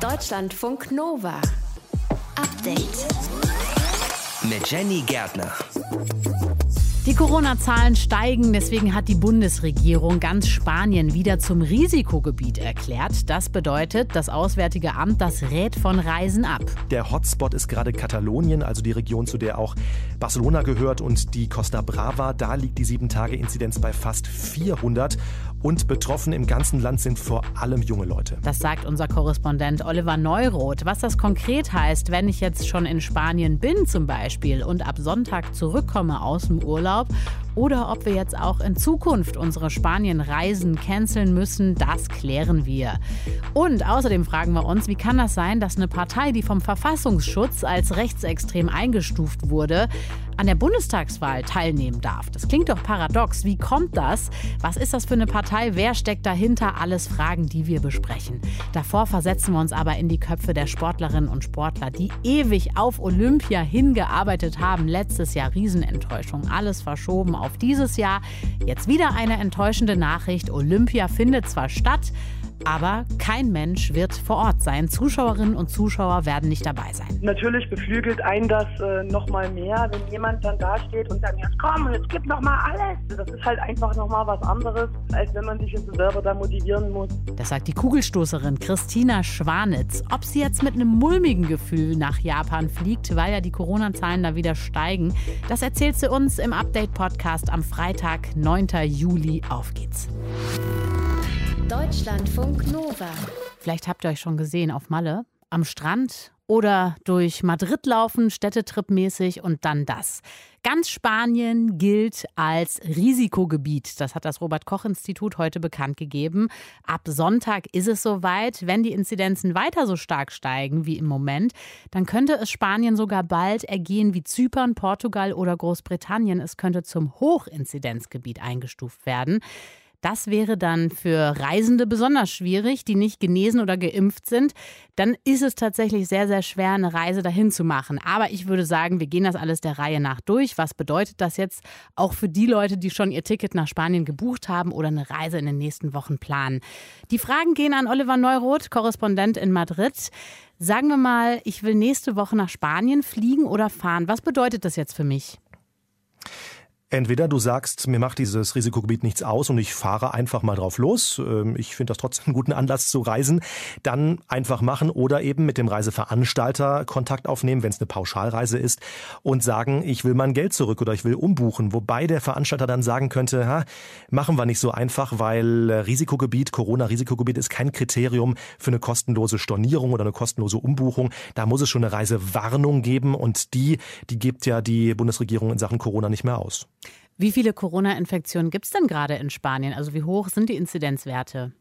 Deutschlandfunk Nova. Update. Mit Jenny Gärtner. Die Corona-Zahlen steigen, deswegen hat die Bundesregierung ganz Spanien wieder zum Risikogebiet erklärt. Das bedeutet, das Auswärtige Amt, das rät von Reisen ab. Der Hotspot ist gerade Katalonien, also die Region, zu der auch Barcelona gehört und die Costa Brava. Da liegt die 7-Tage-Inzidenz bei fast 400 und betroffen im ganzen Land sind vor allem junge Leute. Das sagt unser Korrespondent Oliver Neuroth. Was das konkret heißt, wenn ich jetzt schon in Spanien bin zum Beispiel und ab Sonntag zurückkomme aus dem Urlaub oder ob wir jetzt auch in Zukunft unsere Spanien-Reisen canceln müssen, das klären wir. Und außerdem fragen wir uns, wie kann das sein, dass eine Partei, die vom Verfassungsschutz als rechtsextrem eingestuft wurde, an der Bundestagswahl teilnehmen darf. Das klingt doch paradox. Wie kommt das? Was ist das für eine Partei? Wer steckt dahinter? Alles Fragen, die wir besprechen. Davor versetzen wir uns aber in die Köpfe der Sportlerinnen und Sportler, die ewig auf Olympia hingearbeitet haben. Letztes Jahr Riesenenttäuschung. Alles verschoben auf dieses Jahr. Jetzt wieder eine enttäuschende Nachricht. Olympia findet zwar statt, aber kein Mensch wird vor Ort sein. Zuschauerinnen und Zuschauer werden nicht dabei sein. Natürlich beflügelt einen das äh, noch mal mehr, wenn jemand dann da steht und sagt, jetzt komm, jetzt gib noch mal alles. Das ist halt einfach noch mal was anderes, als wenn man sich jetzt selber da motivieren muss. Das sagt die Kugelstoßerin Christina Schwanitz. Ob sie jetzt mit einem mulmigen Gefühl nach Japan fliegt, weil ja die Corona-Zahlen da wieder steigen, das erzählt sie uns im Update-Podcast am Freitag, 9. Juli. Auf geht's. Deutschlandfunk Nova. Vielleicht habt ihr euch schon gesehen auf Malle, am Strand oder durch Madrid laufen, städtetripmäßig und dann das. Ganz Spanien gilt als Risikogebiet. Das hat das Robert Koch Institut heute bekannt gegeben. Ab Sonntag ist es soweit. Wenn die Inzidenzen weiter so stark steigen wie im Moment, dann könnte es Spanien sogar bald ergehen wie Zypern, Portugal oder Großbritannien. Es könnte zum Hochinzidenzgebiet eingestuft werden. Das wäre dann für Reisende besonders schwierig, die nicht genesen oder geimpft sind. Dann ist es tatsächlich sehr, sehr schwer, eine Reise dahin zu machen. Aber ich würde sagen, wir gehen das alles der Reihe nach durch. Was bedeutet das jetzt auch für die Leute, die schon ihr Ticket nach Spanien gebucht haben oder eine Reise in den nächsten Wochen planen? Die Fragen gehen an Oliver Neuroth, Korrespondent in Madrid. Sagen wir mal, ich will nächste Woche nach Spanien fliegen oder fahren. Was bedeutet das jetzt für mich? Entweder du sagst, mir macht dieses Risikogebiet nichts aus und ich fahre einfach mal drauf los. Ähm, ich finde das trotzdem einen guten Anlass zu reisen. Dann einfach machen oder eben mit dem Reiseveranstalter Kontakt aufnehmen, wenn es eine Pauschalreise ist und sagen, ich will mein Geld zurück oder ich will umbuchen. Wobei der Veranstalter dann sagen könnte, ha, machen wir nicht so einfach, weil Risikogebiet, Corona-Risikogebiet ist kein Kriterium für eine kostenlose Stornierung oder eine kostenlose Umbuchung. Da muss es schon eine Reisewarnung geben und die, die gibt ja die Bundesregierung in Sachen Corona nicht mehr aus. Wie viele Corona-Infektionen gibt es denn gerade in Spanien? Also wie hoch sind die Inzidenzwerte?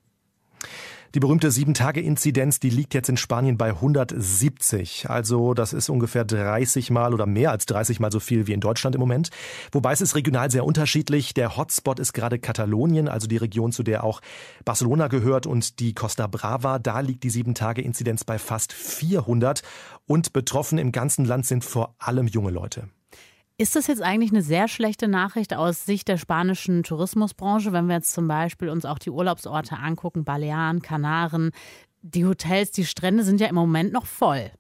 Die berühmte 7-Tage-Inzidenz, die liegt jetzt in Spanien bei 170. Also das ist ungefähr 30 Mal oder mehr als 30 Mal so viel wie in Deutschland im Moment. Wobei es ist regional sehr unterschiedlich. Der Hotspot ist gerade Katalonien, also die Region, zu der auch Barcelona gehört und die Costa Brava. Da liegt die 7-Tage-Inzidenz bei fast 400. Und betroffen im ganzen Land sind vor allem junge Leute. Ist das jetzt eigentlich eine sehr schlechte Nachricht aus Sicht der spanischen Tourismusbranche, wenn wir jetzt zum Beispiel uns auch die Urlaubsorte angucken, Balearen, Kanaren, die Hotels, die Strände sind ja im Moment noch voll.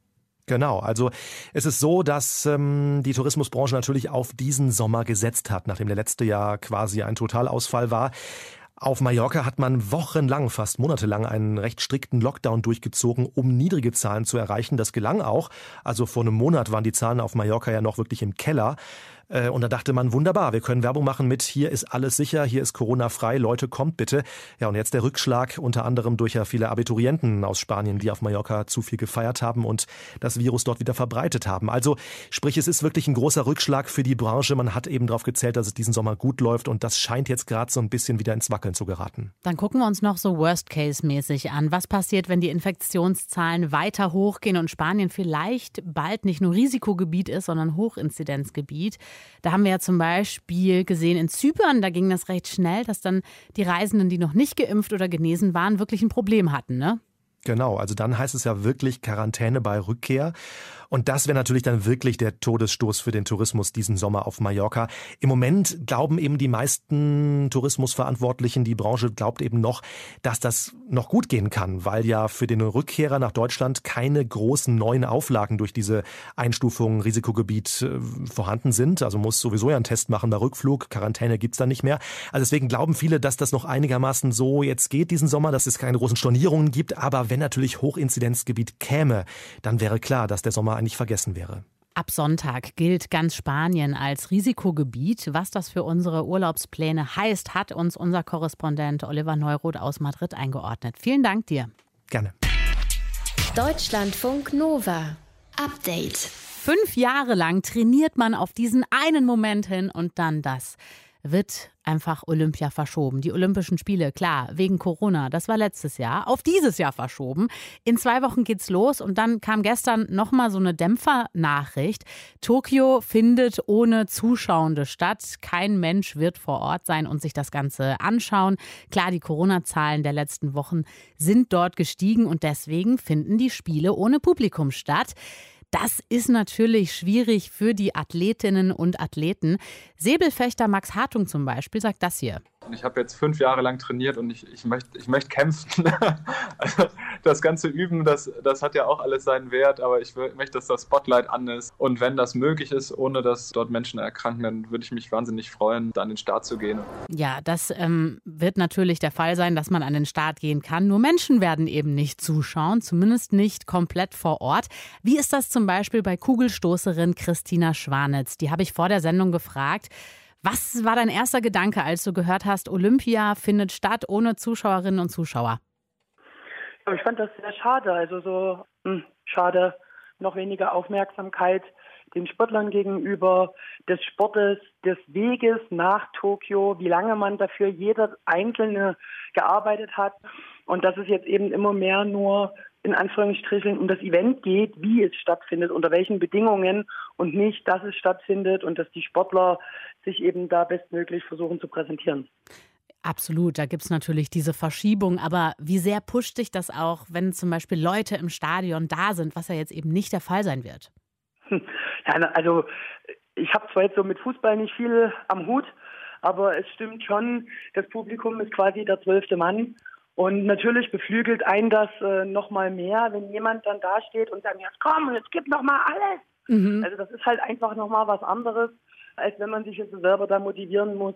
Genau, also es ist so, dass ähm, die Tourismusbranche natürlich auf diesen Sommer gesetzt hat, nachdem der letzte Jahr quasi ein Totalausfall war. Auf Mallorca hat man wochenlang, fast monatelang einen recht strikten Lockdown durchgezogen, um niedrige Zahlen zu erreichen. Das gelang auch. Also vor einem Monat waren die Zahlen auf Mallorca ja noch wirklich im Keller. Äh, und da dachte man, wunderbar, wir können Werbung machen mit, hier ist alles sicher, hier ist Corona frei, Leute, kommt bitte. Ja, und jetzt der Rückschlag, unter anderem durch ja viele Abiturienten aus Spanien, die auf Mallorca zu viel gefeiert haben und das Virus dort wieder verbreitet haben. Also sprich, es ist wirklich ein großer Rückschlag für die Branche. Man hat eben darauf gezählt, dass es diesen Sommer gut läuft und das scheint jetzt gerade so ein bisschen wieder ins Wackeln zu geraten. Dann gucken wir uns noch so Worst-Case-mäßig an. Was passiert, wenn die Infektionszahlen weiter hochgehen und Spanien vielleicht bald nicht nur Risikogebiet ist, sondern Hochinzidenzgebiet? Da haben wir ja zum Beispiel gesehen in Zypern, da ging das recht schnell, dass dann die Reisenden, die noch nicht geimpft oder genesen waren, wirklich ein Problem hatten, ne? Genau, also dann heißt es ja wirklich Quarantäne bei Rückkehr. Und das wäre natürlich dann wirklich der Todesstoß für den Tourismus diesen Sommer auf Mallorca. Im Moment glauben eben die meisten Tourismusverantwortlichen, die Branche glaubt eben noch, dass das noch gut gehen kann, weil ja für den Rückkehrer nach Deutschland keine großen neuen Auflagen durch diese Einstufung Risikogebiet äh, vorhanden sind. Also muss sowieso ja einen Test machen bei Rückflug. Quarantäne gibt's da nicht mehr. Also deswegen glauben viele, dass das noch einigermaßen so jetzt geht diesen Sommer, dass es keine großen Stornierungen gibt. Aber wenn natürlich Hochinzidenzgebiet käme, dann wäre klar, dass der Sommer eigentlich vergessen wäre. Ab Sonntag gilt ganz Spanien als Risikogebiet. Was das für unsere Urlaubspläne heißt, hat uns unser Korrespondent Oliver Neuroth aus Madrid eingeordnet. Vielen Dank dir. Gerne. Deutschlandfunk Nova. Update. Fünf Jahre lang trainiert man auf diesen einen Moment hin und dann das wird einfach Olympia verschoben. Die Olympischen Spiele, klar, wegen Corona, das war letztes Jahr, auf dieses Jahr verschoben. In zwei Wochen geht's los und dann kam gestern nochmal so eine Dämpfernachricht. Tokio findet ohne Zuschauende statt. Kein Mensch wird vor Ort sein und sich das Ganze anschauen. Klar, die Corona-Zahlen der letzten Wochen sind dort gestiegen und deswegen finden die Spiele ohne Publikum statt. Das ist natürlich schwierig für die Athletinnen und Athleten. Säbelfechter Max Hartung zum Beispiel sagt das hier. Ich habe jetzt fünf Jahre lang trainiert und ich, ich möchte ich möcht kämpfen. also das ganze Üben, das, das hat ja auch alles seinen Wert, aber ich möchte, dass das Spotlight an ist. Und wenn das möglich ist, ohne dass dort Menschen erkranken, dann würde ich mich wahnsinnig freuen, da an den Start zu gehen. Ja, das ähm, wird natürlich der Fall sein, dass man an den Start gehen kann. Nur Menschen werden eben nicht zuschauen, zumindest nicht komplett vor Ort. Wie ist das zum Beispiel bei Kugelstoßerin Christina Schwanitz? Die habe ich vor der Sendung gefragt. Was war dein erster Gedanke, als du gehört hast, Olympia findet statt ohne Zuschauerinnen und Zuschauer? Ich fand das sehr schade. Also so mh, hm, schade, noch weniger Aufmerksamkeit den Sportlern gegenüber, des Sportes, des Weges nach Tokio, wie lange man dafür jeder Einzelne gearbeitet hat. Und dass es jetzt eben immer mehr nur in Anführungsstrichen um das Event geht, wie es stattfindet, unter welchen Bedingungen und nicht, dass es stattfindet und dass die Sportler sich eben da bestmöglich versuchen zu präsentieren. Absolut, da gibt es natürlich diese Verschiebung, aber wie sehr pusht dich das auch, wenn zum Beispiel Leute im Stadion da sind, was ja jetzt eben nicht der Fall sein wird? Ja, also ich habe zwar jetzt so mit Fußball nicht viel am Hut, aber es stimmt schon, das Publikum ist quasi der zwölfte Mann und natürlich beflügelt einen das äh, noch mal mehr, wenn jemand dann da steht und sagt, jetzt komm, jetzt gib noch mal alles. Mhm. Also das ist halt einfach noch mal was anderes, als wenn man sich jetzt selber da motivieren muss.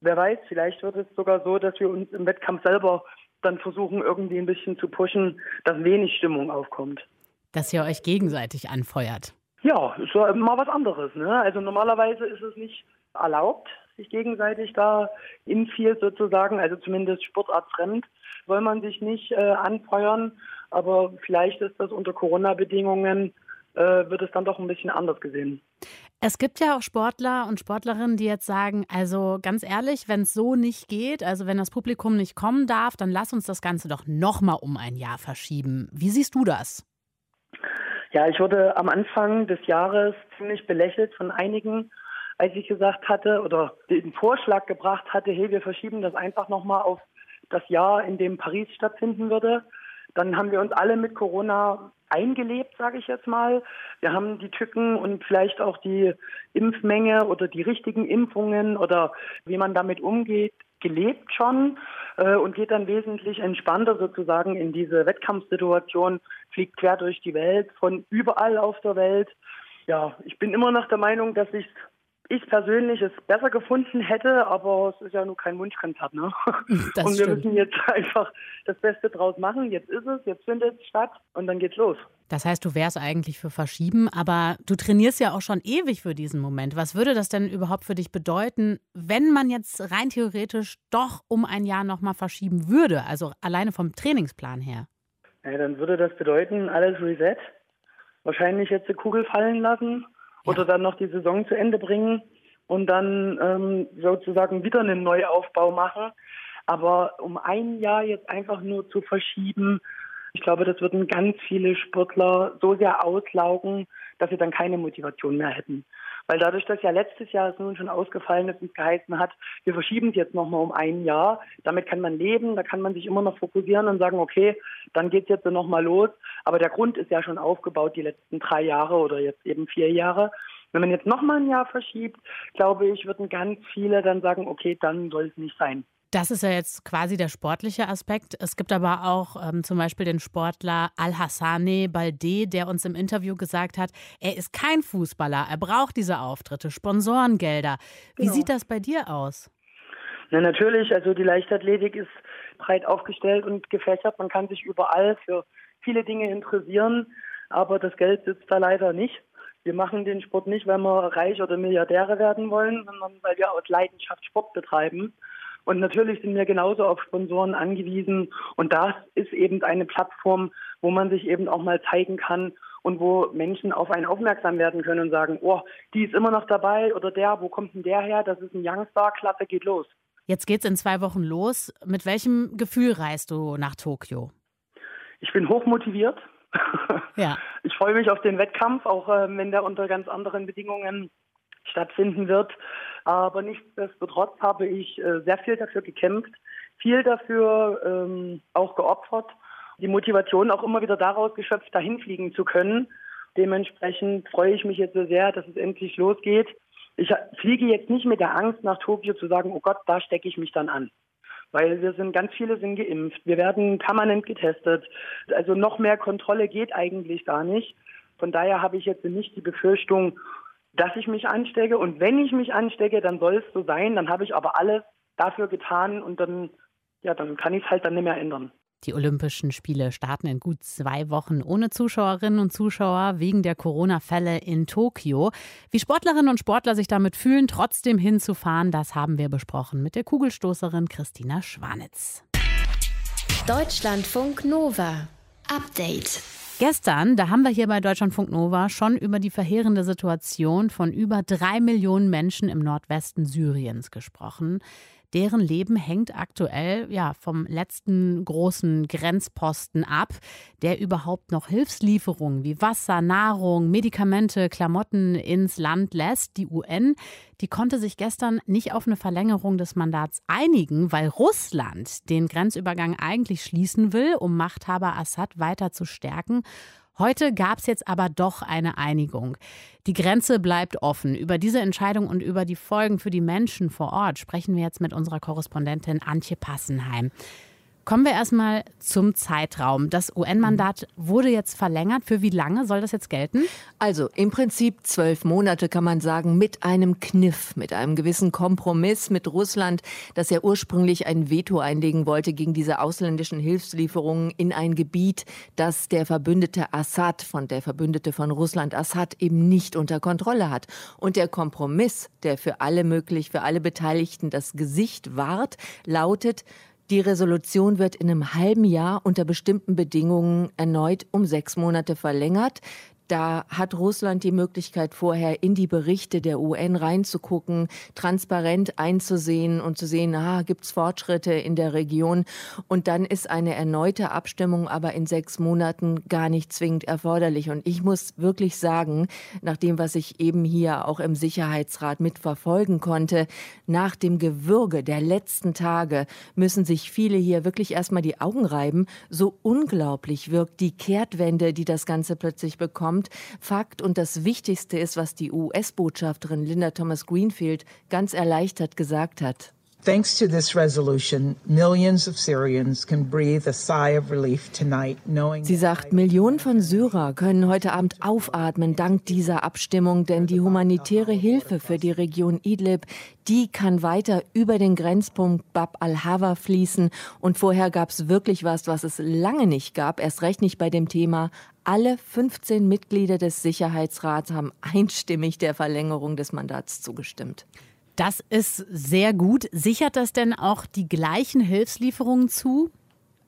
Wer weiß, vielleicht wird es sogar so, dass wir uns im Wettkampf selber dann versuchen, irgendwie ein bisschen zu pushen, dass wenig Stimmung aufkommt. Dass ihr euch gegenseitig anfeuert. Ja, ist ja mal was anderes. Ne? Also normalerweise ist es nicht erlaubt, sich gegenseitig da in viel sozusagen, also zumindest sportartfremd, soll man sich nicht äh, anfeuern. Aber vielleicht ist das unter Corona-Bedingungen, äh, wird es dann doch ein bisschen anders gesehen. Es gibt ja auch Sportler und Sportlerinnen, die jetzt sagen, also ganz ehrlich, wenn es so nicht geht, also wenn das Publikum nicht kommen darf, dann lass uns das Ganze doch nochmal um ein Jahr verschieben. Wie siehst du das? Ja, ich wurde am Anfang des Jahres ziemlich belächelt von einigen, als ich gesagt hatte oder den Vorschlag gebracht hatte, hey, wir verschieben das einfach nochmal auf das Jahr, in dem Paris stattfinden würde. Dann haben wir uns alle mit Corona eingelebt, sage ich jetzt mal. Wir haben die Tücken und vielleicht auch die Impfmenge oder die richtigen Impfungen oder wie man damit umgeht, gelebt schon äh, und geht dann wesentlich entspannter sozusagen in diese Wettkampfsituation, fliegt quer durch die Welt, von überall auf der Welt. Ja, ich bin immer noch der Meinung, dass ich ich persönlich es besser gefunden hätte, aber es ist ja nur kein Wunschkonzert. Ne? Das und wir stimmt. müssen jetzt einfach das Beste draus machen. Jetzt ist es, jetzt findet es statt und dann geht's los. Das heißt, du wärst eigentlich für Verschieben, aber du trainierst ja auch schon ewig für diesen Moment. Was würde das denn überhaupt für dich bedeuten, wenn man jetzt rein theoretisch doch um ein Jahr nochmal verschieben würde? Also alleine vom Trainingsplan her. Ja, dann würde das bedeuten, alles Reset. Wahrscheinlich jetzt die Kugel fallen lassen oder dann noch die Saison zu Ende bringen und dann ähm, sozusagen wieder einen Neuaufbau machen. Aber um ein Jahr jetzt einfach nur zu verschieben, ich glaube, das würden ganz viele Sportler so sehr auslaugen, dass sie dann keine Motivation mehr hätten. Weil dadurch, dass ja letztes Jahr es nun schon ausgefallen ist und geheißen hat, wir verschieben es jetzt nochmal um ein Jahr, damit kann man leben, da kann man sich immer noch fokussieren und sagen, okay, dann geht es jetzt nochmal los. Aber der Grund ist ja schon aufgebaut die letzten drei Jahre oder jetzt eben vier Jahre. Wenn man jetzt nochmal ein Jahr verschiebt, glaube ich, würden ganz viele dann sagen, okay, dann soll es nicht sein. Das ist ja jetzt quasi der sportliche Aspekt. Es gibt aber auch ähm, zum Beispiel den Sportler Al-Hassane Balde, der uns im Interview gesagt hat, er ist kein Fußballer, er braucht diese Auftritte, Sponsorengelder. Wie genau. sieht das bei dir aus? Na, natürlich, also die Leichtathletik ist breit aufgestellt und gefächert. Man kann sich überall für viele Dinge interessieren, aber das Geld sitzt da leider nicht. Wir machen den Sport nicht, weil wir reich oder Milliardäre werden wollen, sondern weil wir aus Leidenschaft Sport betreiben. Und natürlich sind wir genauso auf Sponsoren angewiesen. Und das ist eben eine Plattform, wo man sich eben auch mal zeigen kann und wo Menschen auf einen aufmerksam werden können und sagen, oh, die ist immer noch dabei oder der, wo kommt denn der her? Das ist ein Youngstar, klasse, geht los. Jetzt geht's in zwei Wochen los. Mit welchem Gefühl reist du nach Tokio? Ich bin hochmotiviert. Ja. Ich freue mich auf den Wettkampf, auch äh, wenn der unter ganz anderen Bedingungen stattfinden wird. Aber nichtsdestotrotz habe ich äh, sehr viel dafür gekämpft, viel dafür ähm, auch geopfert, die Motivation auch immer wieder daraus geschöpft, dahin fliegen zu können. Dementsprechend freue ich mich jetzt so sehr, dass es endlich losgeht. Ich fliege jetzt nicht mit der Angst nach Tokio zu sagen, oh Gott, da stecke ich mich dann an. Weil wir sind, ganz viele sind geimpft. Wir werden permanent getestet. Also noch mehr Kontrolle geht eigentlich gar nicht. Von daher habe ich jetzt nicht die Befürchtung, dass ich mich anstecke. Und wenn ich mich anstecke, dann soll es so sein. Dann habe ich aber alles dafür getan und dann, ja, dann kann ich es halt dann nicht mehr ändern. Die Olympischen Spiele starten in gut zwei Wochen ohne Zuschauerinnen und Zuschauer wegen der Corona-Fälle in Tokio. Wie Sportlerinnen und Sportler sich damit fühlen, trotzdem hinzufahren, das haben wir besprochen mit der Kugelstoßerin Christina Schwanitz. Deutschlandfunk Nova. Update. Gestern, da haben wir hier bei Deutschlandfunk Nova schon über die verheerende Situation von über drei Millionen Menschen im Nordwesten Syriens gesprochen. Deren Leben hängt aktuell ja vom letzten großen Grenzposten ab, der überhaupt noch Hilfslieferungen wie Wasser, Nahrung, Medikamente, Klamotten ins Land lässt. Die UN, die konnte sich gestern nicht auf eine Verlängerung des Mandats einigen, weil Russland den Grenzübergang eigentlich schließen will, um Machthaber Assad weiter zu stärken. Heute gab es jetzt aber doch eine Einigung. Die Grenze bleibt offen. Über diese Entscheidung und über die Folgen für die Menschen vor Ort sprechen wir jetzt mit unserer Korrespondentin Antje Passenheim. Kommen wir erstmal zum Zeitraum. Das UN-Mandat wurde jetzt verlängert. Für wie lange soll das jetzt gelten? Also im Prinzip zwölf Monate kann man sagen, mit einem Kniff, mit einem gewissen Kompromiss mit Russland, das ja ursprünglich ein Veto einlegen wollte gegen diese ausländischen Hilfslieferungen in ein Gebiet, das der Verbündete Assad, von der Verbündete von Russland Assad eben nicht unter Kontrolle hat. Und der Kompromiss, der für alle möglich, für alle Beteiligten das Gesicht wahrt, lautet, die Resolution wird in einem halben Jahr unter bestimmten Bedingungen erneut um sechs Monate verlängert. Da hat Russland die Möglichkeit, vorher in die Berichte der UN reinzugucken, transparent einzusehen und zu sehen, ah, gibt es Fortschritte in der Region. Und dann ist eine erneute Abstimmung aber in sechs Monaten gar nicht zwingend erforderlich. Und ich muss wirklich sagen, nach dem, was ich eben hier auch im Sicherheitsrat mitverfolgen konnte, nach dem Gewürge der letzten Tage müssen sich viele hier wirklich erstmal die Augen reiben. So unglaublich wirkt die Kehrtwende, die das Ganze plötzlich bekommt kommt. Fakt und das Wichtigste ist, was die US-Botschafterin Linda Thomas Greenfield ganz erleichtert gesagt hat. Thanks to this resolution, millions of Syrians can breathe a sigh of relief tonight, knowing Sie sagt, Millionen von Syrer können heute Abend aufatmen dank dieser Abstimmung, denn die humanitäre Hilfe für die Region Idlib, die kann weiter über den Grenzpunkt Bab al-Hawa fließen und vorher gab es wirklich was, was es lange nicht gab, erst recht nicht bei dem Thema alle 15 Mitglieder des Sicherheitsrats haben einstimmig der Verlängerung des Mandats zugestimmt. Das ist sehr gut. Sichert das denn auch die gleichen Hilfslieferungen zu?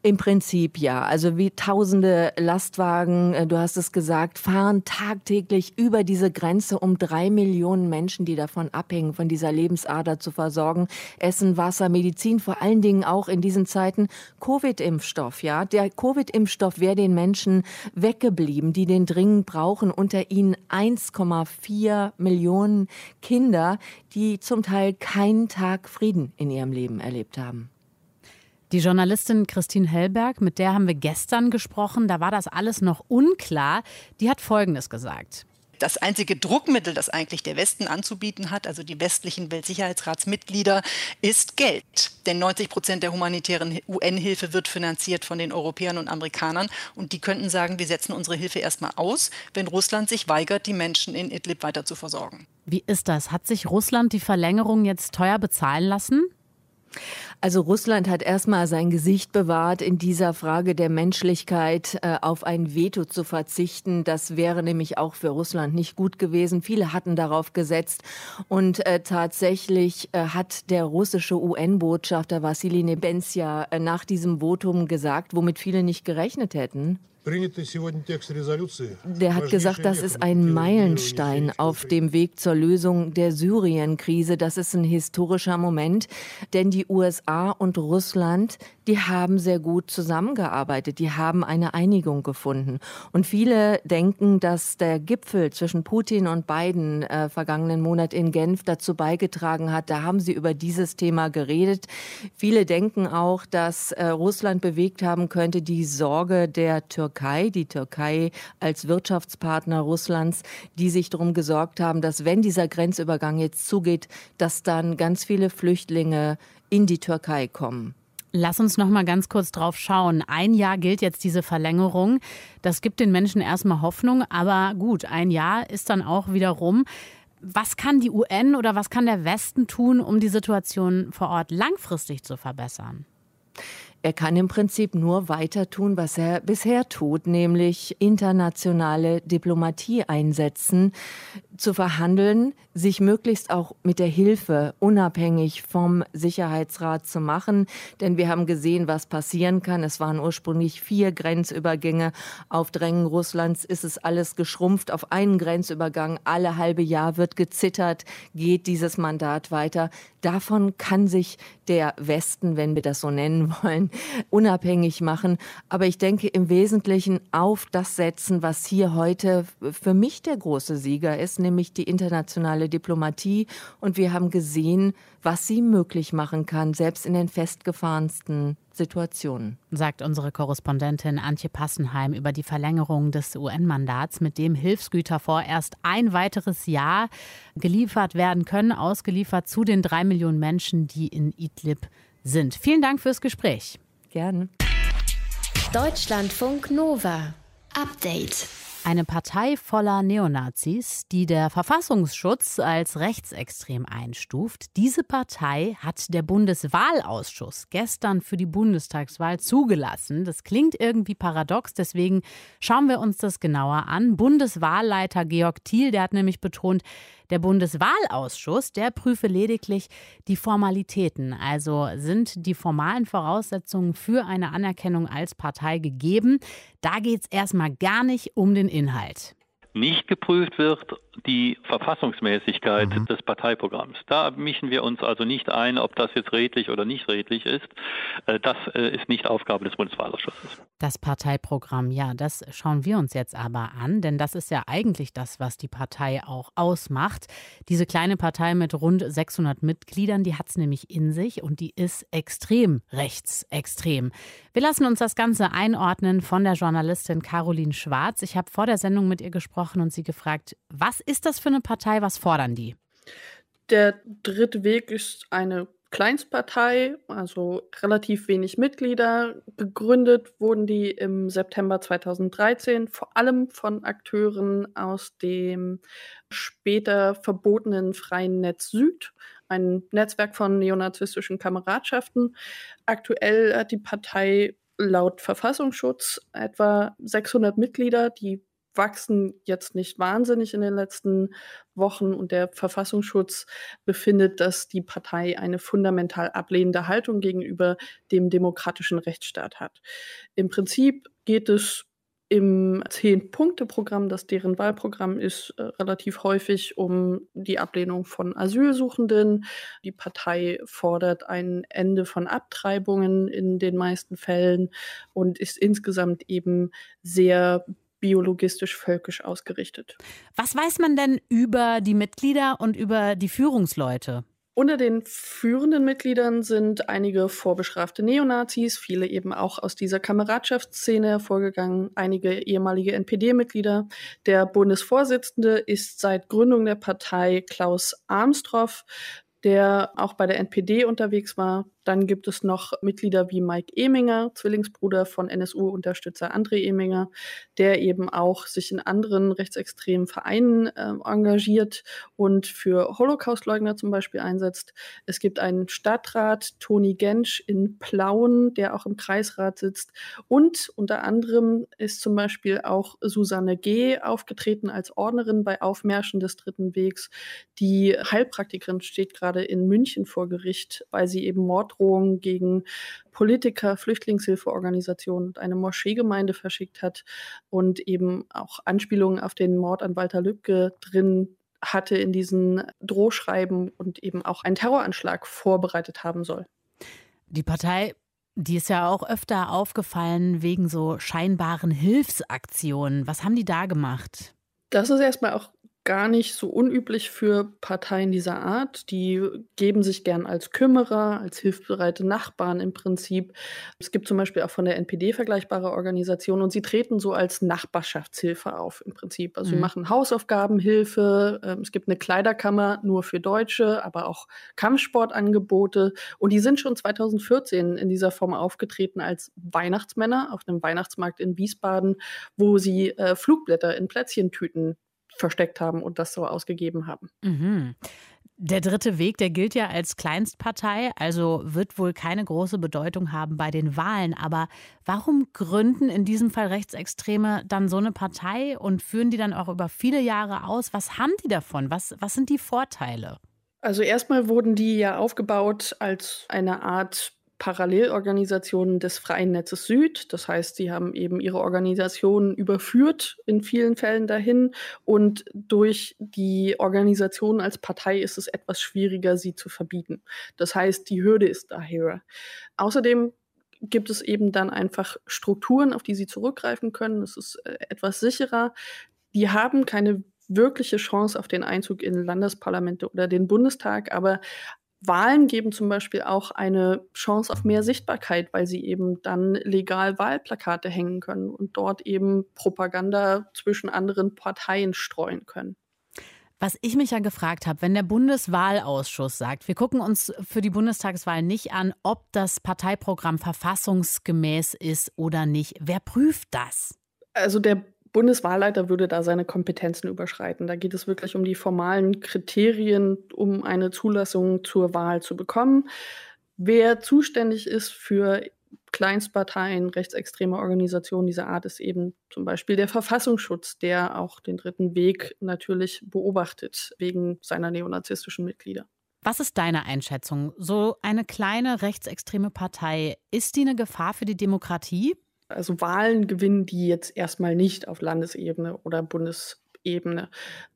Im Prinzip ja. Also wie tausende Lastwagen, äh, du hast es gesagt, fahren tagtäglich über diese Grenze, um drei Millionen Menschen, die davon abhängen, von dieser Lebensader zu versorgen. Essen, Wasser, Medizin, vor allen Dingen auch in diesen Zeiten Covid-Impfstoff. Ja, der Covid-Impfstoff wäre den Menschen weggeblieben, die den dringend brauchen. Unter ihnen 1,4 Millionen Kinder, die zum Teil keinen Tag Frieden in ihrem Leben erlebt haben. Die Journalistin Christine Hellberg, mit der haben wir gestern gesprochen, da war das alles noch unklar. Die hat Folgendes gesagt. Das einzige Druckmittel, das eigentlich der Westen anzubieten hat, also die westlichen Weltsicherheitsratsmitglieder, ist Geld. Denn 90 Prozent der humanitären UN-Hilfe wird finanziert von den Europäern und Amerikanern. Und die könnten sagen, wir setzen unsere Hilfe erstmal aus, wenn Russland sich weigert, die Menschen in Idlib weiter zu versorgen. Wie ist das? Hat sich Russland die Verlängerung jetzt teuer bezahlen lassen? Also Russland hat erstmal sein Gesicht bewahrt, in dieser Frage der Menschlichkeit äh, auf ein Veto zu verzichten. Das wäre nämlich auch für Russland nicht gut gewesen. Viele hatten darauf gesetzt. Und äh, tatsächlich äh, hat der russische UN-Botschafter Vassili Nebenzia äh, nach diesem Votum gesagt, womit viele nicht gerechnet hätten. Der hat gesagt, das ist ein Meilenstein auf dem Weg zur Lösung der Syrien-Krise. Das ist ein historischer Moment, denn die USA und Russland, die haben sehr gut zusammengearbeitet. Die haben eine Einigung gefunden. Und viele denken, dass der Gipfel zwischen Putin und Biden äh, vergangenen Monat in Genf dazu beigetragen hat. Da haben sie über dieses Thema geredet. Viele denken auch, dass äh, Russland bewegt haben könnte, die Sorge der Türkei die Türkei als Wirtschaftspartner Russlands, die sich darum gesorgt haben, dass wenn dieser Grenzübergang jetzt zugeht, dass dann ganz viele Flüchtlinge in die Türkei kommen. Lass uns noch mal ganz kurz drauf schauen. Ein Jahr gilt jetzt diese Verlängerung. Das gibt den Menschen erstmal Hoffnung, aber gut, ein Jahr ist dann auch wieder rum. Was kann die UN oder was kann der Westen tun, um die Situation vor Ort langfristig zu verbessern? Er kann im Prinzip nur weiter tun, was er bisher tut, nämlich internationale Diplomatie einsetzen, zu verhandeln, sich möglichst auch mit der Hilfe unabhängig vom Sicherheitsrat zu machen. Denn wir haben gesehen, was passieren kann. Es waren ursprünglich vier Grenzübergänge. Auf Drängen Russlands ist es alles geschrumpft auf einen Grenzübergang. Alle halbe Jahr wird gezittert, geht dieses Mandat weiter. Davon kann sich der Westen, wenn wir das so nennen wollen, unabhängig machen. Aber ich denke im Wesentlichen auf das setzen, was hier heute für mich der große Sieger ist, nämlich die internationale Diplomatie. Und wir haben gesehen, was sie möglich machen kann, selbst in den festgefahrensten Situationen. Sagt unsere Korrespondentin Antje Passenheim über die Verlängerung des UN-Mandats, mit dem Hilfsgüter vorerst ein weiteres Jahr geliefert werden können, ausgeliefert zu den drei Millionen Menschen, die in Idlib sind. Vielen Dank fürs Gespräch. Gerne. Deutschlandfunk Nova. Update. Eine Partei voller Neonazis, die der Verfassungsschutz als rechtsextrem einstuft. Diese Partei hat der Bundeswahlausschuss gestern für die Bundestagswahl zugelassen. Das klingt irgendwie paradox, deswegen schauen wir uns das genauer an. Bundeswahlleiter Georg Thiel, der hat nämlich betont, der Bundeswahlausschuss, der prüfe lediglich die Formalitäten. Also sind die formalen Voraussetzungen für eine Anerkennung als Partei gegeben. Da geht es erstmal gar nicht um den Inhalt nicht geprüft wird, die Verfassungsmäßigkeit mhm. des Parteiprogramms. Da mischen wir uns also nicht ein, ob das jetzt redlich oder nicht redlich ist. Äh, das äh, ist nicht Aufgabe des Bundeswahlausschusses. Das Parteiprogramm, ja, das schauen wir uns jetzt aber an, denn das ist ja eigentlich das, was die Partei auch ausmacht. Diese kleine Partei mit rund 600 Mitgliedern, die hat es nämlich in sich und die ist extrem rechtsextrem. Wir lassen uns das Ganze einordnen von der Journalistin Caroline Schwarz. Ich habe vor der Sendung mit ihr gesprochen und sie gefragt, was ist das für eine Partei? Was fordern die? Der dritte Weg ist eine Kleinstpartei, also relativ wenig Mitglieder. Gegründet wurden die im September 2013 vor allem von Akteuren aus dem später verbotenen Freien Netz Süd, ein Netzwerk von neonazistischen Kameradschaften. Aktuell hat die Partei laut Verfassungsschutz etwa 600 Mitglieder, die wachsen jetzt nicht wahnsinnig in den letzten Wochen und der Verfassungsschutz befindet, dass die Partei eine fundamental ablehnende Haltung gegenüber dem demokratischen Rechtsstaat hat. Im Prinzip geht es im Zehn-Punkte-Programm, das deren Wahlprogramm ist, äh, relativ häufig um die Ablehnung von Asylsuchenden. Die Partei fordert ein Ende von Abtreibungen in den meisten Fällen und ist insgesamt eben sehr biologistisch-völkisch ausgerichtet. Was weiß man denn über die Mitglieder und über die Führungsleute? Unter den führenden Mitgliedern sind einige vorbestrafte Neonazis, viele eben auch aus dieser Kameradschaftsszene hervorgegangen, einige ehemalige NPD-Mitglieder. Der Bundesvorsitzende ist seit Gründung der Partei Klaus Armstroff, der auch bei der NPD unterwegs war. Dann gibt es noch Mitglieder wie Mike Eminger, Zwillingsbruder von NSU-Unterstützer André Eminger, der eben auch sich in anderen rechtsextremen Vereinen äh, engagiert und für Holocaustleugner zum Beispiel einsetzt. Es gibt einen Stadtrat, Toni Gensch in Plauen, der auch im Kreisrat sitzt. Und unter anderem ist zum Beispiel auch Susanne G. aufgetreten als Ordnerin bei Aufmärschen des Dritten Wegs. Die Heilpraktikerin steht gerade in München vor Gericht, weil sie eben Mord Morddrohungen gegen Politiker, Flüchtlingshilfeorganisationen und eine Moscheegemeinde verschickt hat und eben auch Anspielungen auf den Mord an Walter Lübcke drin hatte in diesen Drohschreiben und eben auch einen Terroranschlag vorbereitet haben soll. Die Partei die ist ja auch öfter aufgefallen wegen so scheinbaren Hilfsaktionen. Was haben die da gemacht? Das ist erstmal auch gar nicht so unüblich für Parteien dieser Art. Die geben sich gern als Kümmerer, als hilfsbereite Nachbarn im Prinzip. Es gibt zum Beispiel auch von der NPD vergleichbare Organisationen und sie treten so als Nachbarschaftshilfe auf im Prinzip. Also mhm. sie machen Hausaufgabenhilfe, ähm, es gibt eine Kleiderkammer nur für Deutsche, aber auch Kampfsportangebote und die sind schon 2014 in dieser Form aufgetreten als Weihnachtsmänner auf einem Weihnachtsmarkt in Wiesbaden, wo sie äh, Flugblätter in Plätzchentüten versteckt haben und das so ausgegeben haben. Mhm. Der dritte Weg, der gilt ja als Kleinstpartei, also wird wohl keine große Bedeutung haben bei den Wahlen. Aber warum gründen in diesem Fall Rechtsextreme dann so eine Partei und führen die dann auch über viele Jahre aus? Was haben die davon? Was, was sind die Vorteile? Also erstmal wurden die ja aufgebaut als eine Art Parallelorganisationen des Freien Netzes Süd. Das heißt, sie haben eben ihre Organisationen überführt in vielen Fällen dahin. Und durch die Organisation als Partei ist es etwas schwieriger, sie zu verbieten. Das heißt, die Hürde ist daher. Außerdem gibt es eben dann einfach Strukturen, auf die sie zurückgreifen können. Es ist äh, etwas sicherer. Die haben keine wirkliche Chance auf den Einzug in Landesparlamente oder den Bundestag, aber Wahlen geben zum Beispiel auch eine Chance auf mehr Sichtbarkeit, weil sie eben dann legal Wahlplakate hängen können und dort eben Propaganda zwischen anderen Parteien streuen können. Was ich mich ja gefragt habe, wenn der Bundeswahlausschuss sagt, wir gucken uns für die Bundestagswahl nicht an, ob das Parteiprogramm verfassungsgemäß ist oder nicht, wer prüft das? Also der Bundeswahlleiter würde da seine Kompetenzen überschreiten. Da geht es wirklich um die formalen Kriterien, um eine Zulassung zur Wahl zu bekommen. Wer zuständig ist für Kleinstparteien, rechtsextreme Organisationen dieser Art ist eben zum Beispiel der Verfassungsschutz, der auch den dritten Weg natürlich beobachtet wegen seiner neonazistischen Mitglieder. Was ist deine Einschätzung? So eine kleine rechtsextreme Partei, ist die eine Gefahr für die Demokratie? Also Wahlen gewinnen die jetzt erstmal nicht auf Landesebene oder Bundesebene.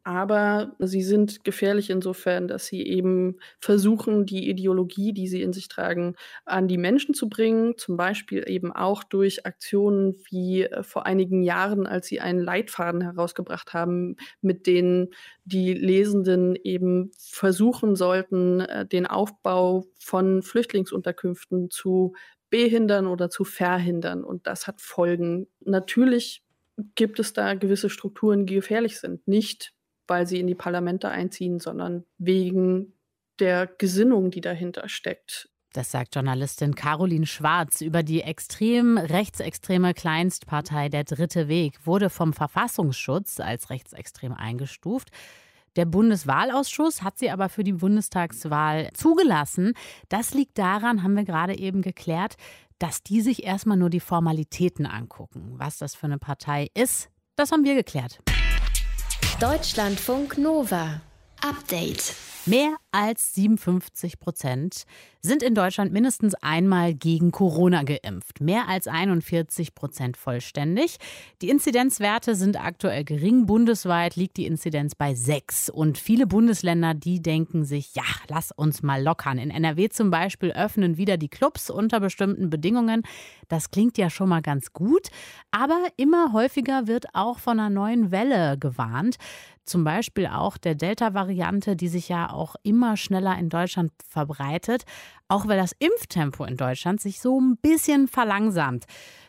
Aber sie sind gefährlich insofern, dass sie eben versuchen, die Ideologie, die sie in sich tragen, an die Menschen zu bringen. Zum Beispiel eben auch durch Aktionen wie äh, vor einigen Jahren, als sie einen Leitfaden herausgebracht haben, mit denen die Lesenden eben versuchen sollten, äh, den Aufbau von Flüchtlingsunterkünften zu behindern oder zu verhindern. Und das hat Folgen. Natürlich gibt es da gewisse Strukturen, die gefährlich sind. Nicht, weil sie in die Parlamente einziehen, sondern wegen der Gesinnung, die dahinter steckt. Das sagt Journalistin Caroline Schwarz über die extrem rechtsextreme Kleinstpartei Der Dritte Weg, wurde vom Verfassungsschutz als rechtsextrem eingestuft. Der Bundeswahlausschuss hat sie aber für die Bundestagswahl zugelassen. Das liegt daran, haben wir gerade eben geklärt, dass die sich erstmal nur die Formalitäten angucken. Was das für eine Partei ist, Das haben wir geklärt. Deutschlandfunk Nova. Update. Mehr als 57 Prozent sind in Deutschland mindestens einmal gegen Corona geimpft. Mehr als 41 Prozent vollständig. Die Inzidenzwerte sind aktuell gering. Bundesweit liegt die Inzidenz bei 6. Und viele Bundesländer, die denken sich, ja, lass uns mal lockern. In NRW zum Beispiel öffnen wieder die Clubs unter bestimmten Bedingungen. Das klingt ja schon mal ganz gut. Aber immer häufiger wird auch von einer neuen Welle gewarnt zum Beispiel auch der Delta-Variante, die sich ja auch immer schneller in Deutschland verbreitet, auch weil das Impftempo in Deutschland sich so ein bisschen verlangsamt.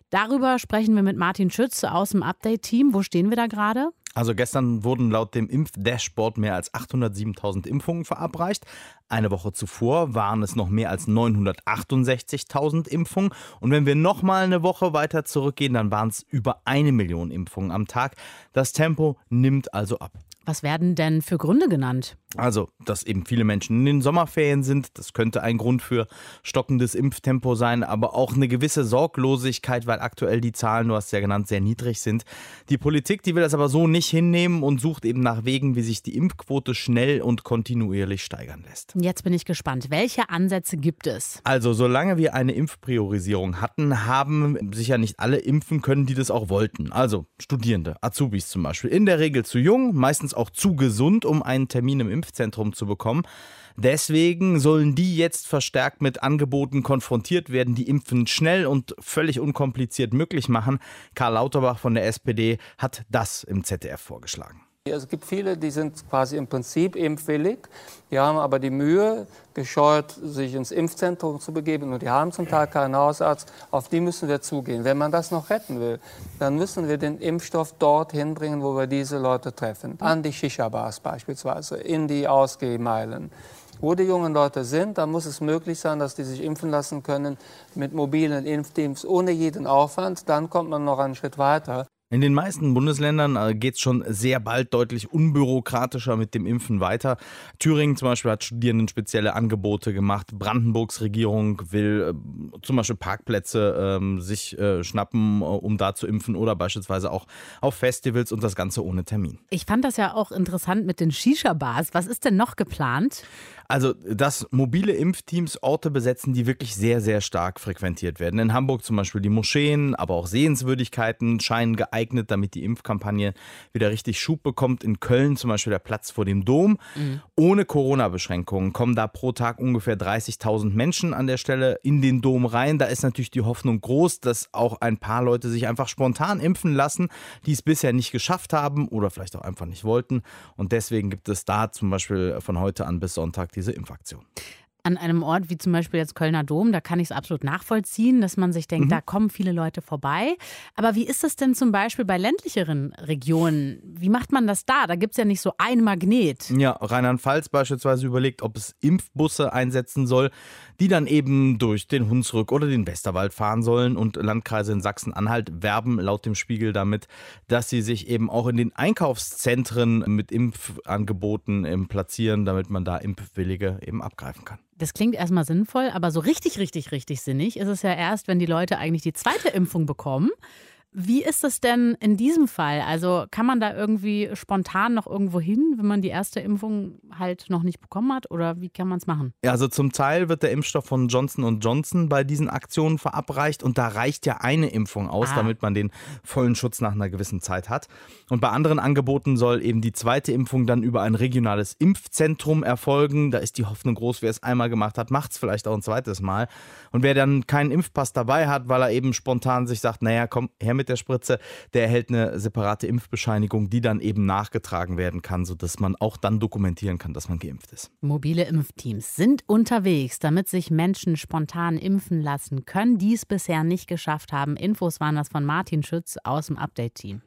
Darüber sprechen wir mit Martin Schütz aus dem Update-Team. Wo stehen wir da gerade? Also gestern wurden laut dem Impfdashboard mehr als 807.000 Impfungen verabreicht. Eine Woche zuvor waren es noch mehr als 968.000 Impfungen. Und wenn wir noch mal eine Woche weiter zurückgehen, dann waren es über eine Million Impfungen am Tag. Das Tempo nimmt also ab. Was werden denn für Gründe genannt? Also, dass eben viele Menschen in den Sommerferien sind, das könnte ein Grund für stockendes Impftempo sein, aber auch eine gewisse Sorglosigkeit, weil aktuell die Zahlen, du hast ja genannt, sehr niedrig sind. Die Politik, die will das aber so nicht hinnehmen und sucht eben nach Wegen, wie sich die Impfquote schnell und kontinuierlich steigern lässt. Jetzt bin ich gespannt. Welche Ansätze gibt es? Also, solange wir eine Impfpriorisierung hatten, haben sicher nicht alle impfen können, die das auch wollten. Also Studierende, Azubis zum Beispiel. In der Regel zu jung, meistens auch zu gesund, um einen Termin im Impfzentrum zu bekommen. Deswegen sollen die jetzt verstärkt mit Angeboten konfrontiert werden, die Impfen schnell und völlig unkompliziert möglich machen. Karl Lauterbach von der SPD hat das im ZDF vorgeschlagen. Es gibt viele, die sind quasi im Prinzip impfwillig, die haben aber die Mühe gescheut, sich ins Impfzentrum zu begeben und die haben zum Teil keinen Hausarzt. Auf die müssen wir zugehen. Wenn man das noch retten will, dann müssen wir den Impfstoff dort hinbringen, wo wir diese Leute treffen. An die Shisha-Bars beispielsweise, in die Ausgehmeilen. Wo die jungen Leute sind, da muss es möglich sein, dass die sich impfen lassen können mit mobilen Impfteams ohne jeden Aufwand. Dann kommt man noch einen Schritt weiter. In den meisten Bundesländern äh, geht es schon sehr bald deutlich unbürokratischer mit dem Impfen weiter. Thüringen zum Beispiel hat Studierenden spezielle Angebote gemacht. Brandenburgs Regierung will äh, zum Beispiel Parkplätze äh, sich äh, schnappen, äh, um da zu impfen oder beispielsweise auch auf Festivals und das Ganze ohne Termin. Ich fand das ja auch interessant mit den Shisha-Bars. Was ist denn noch geplant? Also, dass mobile Impfteams Orte besetzen, die wirklich sehr, sehr stark frequentiert werden. In Hamburg zum Beispiel die Moscheen, aber auch Sehenswürdigkeiten scheinen geeignet, damit die Impfkampagne wieder richtig Schub bekommt. In Köln zum Beispiel der Platz vor dem Dom. Mhm. Ohne Corona-Beschränkungen kommen da pro Tag ungefähr 30.000 Menschen an der Stelle in den Dom rein. Da ist natürlich die Hoffnung groß, dass auch ein paar Leute sich einfach spontan impfen lassen, die es bisher nicht geschafft haben oder vielleicht auch einfach nicht wollten. Und deswegen gibt es da zum Beispiel von heute an bis Sonntag diese Impfaktion an einem Ort wie zum Beispiel jetzt Kölner Dom, da kann ich es absolut nachvollziehen, dass man sich denkt, mhm. da kommen viele Leute vorbei. Aber wie ist das denn zum Beispiel bei ländlicheren Regionen? Wie macht man das da? Da gibt es ja nicht so ein Magnet. Ja, Rheinland-Pfalz beispielsweise überlegt, ob es Impfbusse einsetzen soll, die dann eben durch den Hunsrück oder den Westerwald fahren sollen. Und Landkreise in Sachsen-Anhalt werben laut dem Spiegel damit, dass sie sich eben auch in den Einkaufszentren mit Impfangeboten platzieren, damit man da Impfwillige eben abgreifen kann. Das klingt erstmal sinnvoll, aber so richtig, richtig, richtig sinnig ist es ja erst, wenn die Leute eigentlich die zweite Impfung bekommen. Wie ist es denn in diesem Fall? Also kann man da irgendwie spontan noch irgendwo hin, wenn man die erste Impfung halt noch nicht bekommen hat? Oder wie kann man es machen? Ja, also zum Teil wird der Impfstoff von Johnson Johnson bei diesen Aktionen verabreicht und da reicht ja eine Impfung aus, ah. damit man den vollen Schutz nach einer gewissen Zeit hat. Und bei anderen Angeboten soll eben die zweite Impfung dann über ein regionales Impfzentrum erfolgen. Da ist die Hoffnung groß, wer es einmal gemacht hat, macht es vielleicht auch ein zweites Mal. Und wer dann keinen Impfpass dabei hat, weil er eben spontan sich sagt, naja, komm her mit der Spritze, der erhält eine separate Impfbescheinigung, die dann eben nachgetragen werden kann, sodass man auch dann dokumentieren kann, dass man geimpft ist. Mobile Impfteams sind unterwegs, damit sich Menschen spontan impfen lassen können, die es bisher nicht geschafft haben. Infos waren das von Martin Schütz aus dem Update-Team.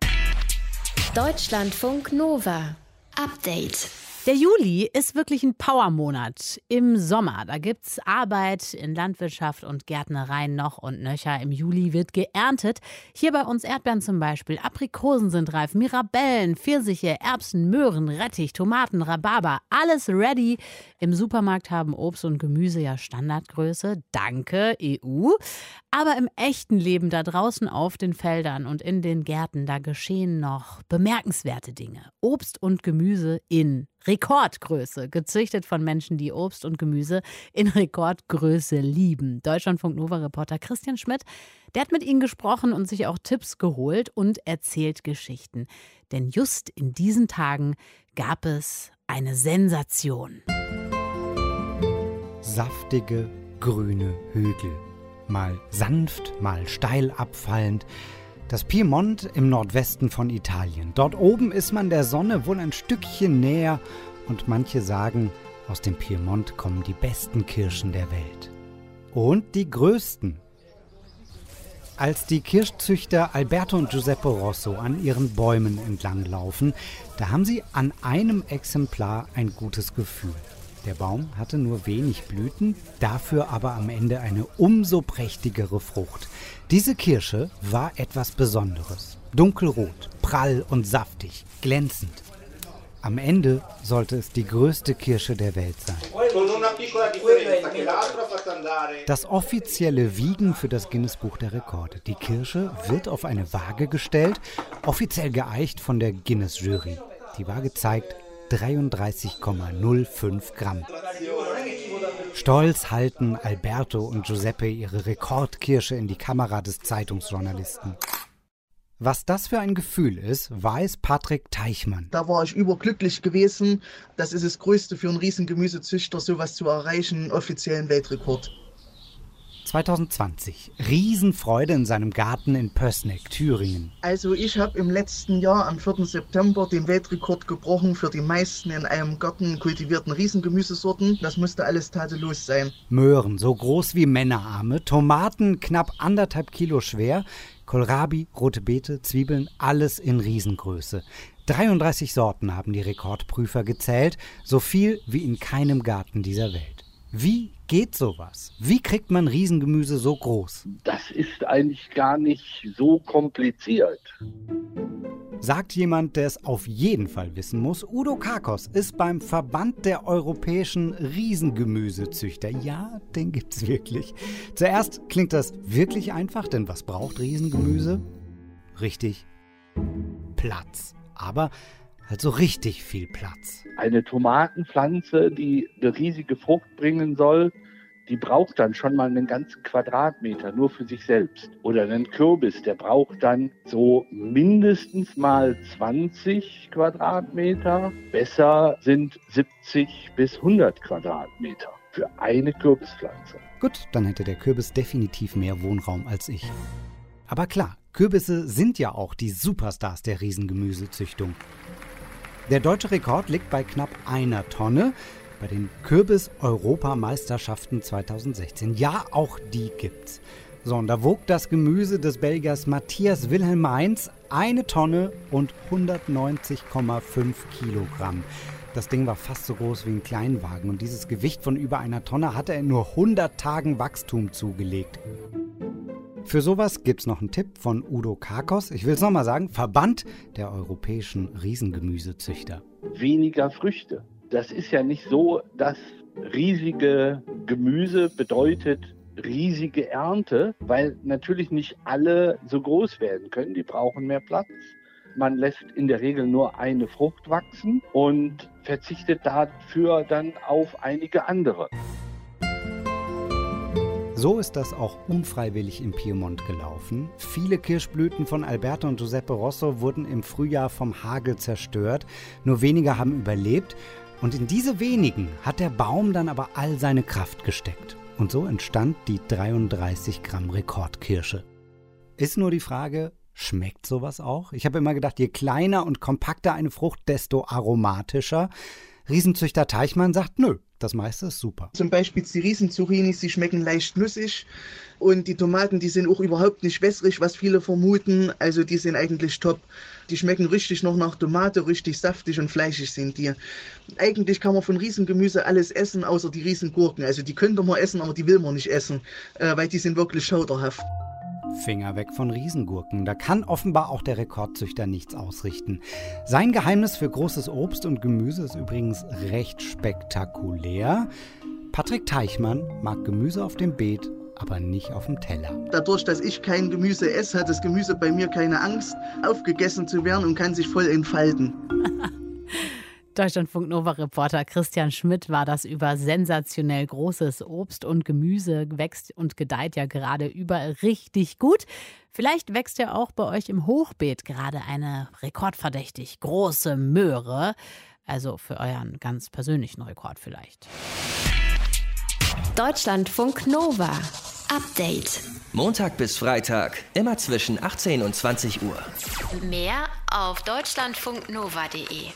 Deutschlandfunk Nova. Update. Der Juli ist wirklich ein Powermonat. Im Sommer, da gibt es Arbeit in Landwirtschaft und Gärtnerei noch und nöcher. Im Juli wird geerntet. Hier bei uns Erdbeeren zum Beispiel. Aprikosen sind reif, Mirabellen, Pfirsiche, Erbsen, Möhren, Rettich, Tomaten, Rhabarber. Alles ready. Im Supermarkt haben Obst und Gemüse ja Standardgröße. Danke, EU. Aber im echten Leben da draußen auf den Feldern und in den Gärten, da geschehen noch bemerkenswerte Dinge. Obst und Gemüse in Rekordgröße, gezüchtet von Menschen, die Obst und Gemüse in Rekordgröße lieben. Deutschlandfunk Nova-Reporter Christian Schmidt, der hat mit ihnen gesprochen und sich auch Tipps geholt und erzählt Geschichten. Denn just in diesen Tagen gab es eine Sensation. Saftige, grüne Hügel. Mal sanft, mal steil abfallend. Das Piemont im Nordwesten von Italien. Dort oben ist man der Sonne wohl ein Stückchen näher und manche sagen, aus dem Piemont kommen die besten Kirschen der Welt. Und die größten. Als die Kirschzüchter Alberto und Giuseppe Rosso an ihren Bäumen entlanglaufen, da haben sie an einem Exemplar ein gutes Gefühl. Der Baum hatte nur wenig Blüten, dafür aber am Ende eine umso prächtigere Frucht. Diese Kirsche war etwas Besonderes. Dunkelrot, prall und saftig, glänzend. Am Ende sollte es die größte Kirsche der Welt sein. Das offizielle Wiegen für das Guinness Buch der Rekorde. Die Kirsche wird auf eine Waage gestellt, offiziell geeicht von der Guinness Jury. Die Waage zeigt 33,05 Gramm. Stolz halten Alberto und Giuseppe ihre Rekordkirsche in die Kamera des Zeitungsjournalisten. Was das für ein Gefühl ist, weiß Patrick Teichmann. Da war ich überglücklich gewesen. Das ist das Größte für einen riesen Gemüsezüchter, sowas zu erreichen, offiziellen Weltrekord. 2020. Riesenfreude in seinem Garten in Pößneck, Thüringen. Also ich habe im letzten Jahr am 4. September den Weltrekord gebrochen für die meisten in einem Garten kultivierten Riesengemüsesorten. Das musste alles tadellos sein. Möhren, so groß wie Männerarme, Tomaten knapp anderthalb Kilo schwer, Kohlrabi, rote Beete, Zwiebeln, alles in Riesengröße. 33 Sorten haben die Rekordprüfer gezählt, so viel wie in keinem Garten dieser Welt. Wie geht sowas? Wie kriegt man Riesengemüse so groß? Das ist eigentlich gar nicht so kompliziert. Sagt jemand, der es auf jeden Fall wissen muss, Udo Kakos ist beim Verband der europäischen Riesengemüsezüchter. Ja, den gibt's wirklich. Zuerst klingt das wirklich einfach, denn was braucht Riesengemüse? Richtig, Platz. Aber halt so richtig viel Platz. Eine Tomatenpflanze, die eine riesige Frucht bringen soll, die braucht dann schon mal einen ganzen Quadratmeter nur für sich selbst. Oder einen Kürbis, der braucht dann so mindestens mal 20 Quadratmeter. Besser sind 70 bis 100 Quadratmeter für eine Kürbispflanze. Gut, dann hätte der Kürbis definitiv mehr Wohnraum als ich. Aber klar, Kürbisse sind ja auch die Superstars der Riesengemüsezüchtung. Der deutsche Rekord liegt bei knapp einer Tonne bei den Kürbis-Europameisterschaften 2016. Ja, auch die gibt's. So, und da wog das Gemüse des Belgiers Matthias Wilhelm Mainz eine Tonne und 190,5 Kilogramm. Das Ding war fast so groß wie ein Kleinwagen und dieses Gewicht von über einer Tonne hatte er in nur 100 Tagen Wachstum zugelegt. Für sowas gibt es noch einen Tipp von Udo Karkos. Ich will es nochmal sagen: Verband der europäischen Riesengemüsezüchter. Weniger Früchte. Das ist ja nicht so, dass riesige Gemüse bedeutet riesige Ernte, weil natürlich nicht alle so groß werden können. Die brauchen mehr Platz. Man lässt in der Regel nur eine Frucht wachsen und verzichtet dafür dann auf einige andere. So ist das auch unfreiwillig im Piemont gelaufen. Viele Kirschblüten von Alberto und Giuseppe Rosso wurden im Frühjahr vom Hagel zerstört. Nur wenige haben überlebt. Und in diese wenigen hat der Baum dann aber all seine Kraft gesteckt. Und so entstand die 33 Gramm Rekordkirsche. Ist nur die Frage, schmeckt sowas auch? Ich habe immer gedacht, je kleiner und kompakter eine Frucht, desto aromatischer. Riesenzüchter Teichmann sagt, nö, das meiste ist super. Zum Beispiel die Riesenzucchinis, die schmecken leicht nussig. Und die Tomaten, die sind auch überhaupt nicht wässrig, was viele vermuten. Also die sind eigentlich top. Die schmecken richtig noch nach Tomate, richtig saftig und fleischig sind die. Eigentlich kann man von Riesengemüse alles essen, außer die Riesengurken. Also die könnte man essen, aber die will man nicht essen, äh, weil die sind wirklich schauderhaft. Finger weg von Riesengurken. Da kann offenbar auch der Rekordzüchter nichts ausrichten. Sein Geheimnis für großes Obst und Gemüse ist übrigens recht spektakulär. Patrick Teichmann mag Gemüse auf dem Beet, aber nicht auf dem Teller. Dadurch, dass ich kein Gemüse esse, hat das Gemüse bei mir keine Angst, aufgegessen zu werden und kann sich voll entfalten. Deutschlandfunk Nova-Reporter Christian Schmidt war das über sensationell großes Obst und Gemüse wächst und gedeiht ja gerade überall richtig gut. Vielleicht wächst ja auch bei euch im Hochbeet gerade eine rekordverdächtig große Möhre. Also für euren ganz persönlichen Rekord vielleicht. Deutschlandfunk Nova. Update. Montag bis Freitag, immer zwischen 18 und 20 Uhr. Mehr auf deutschlandfunknova.de.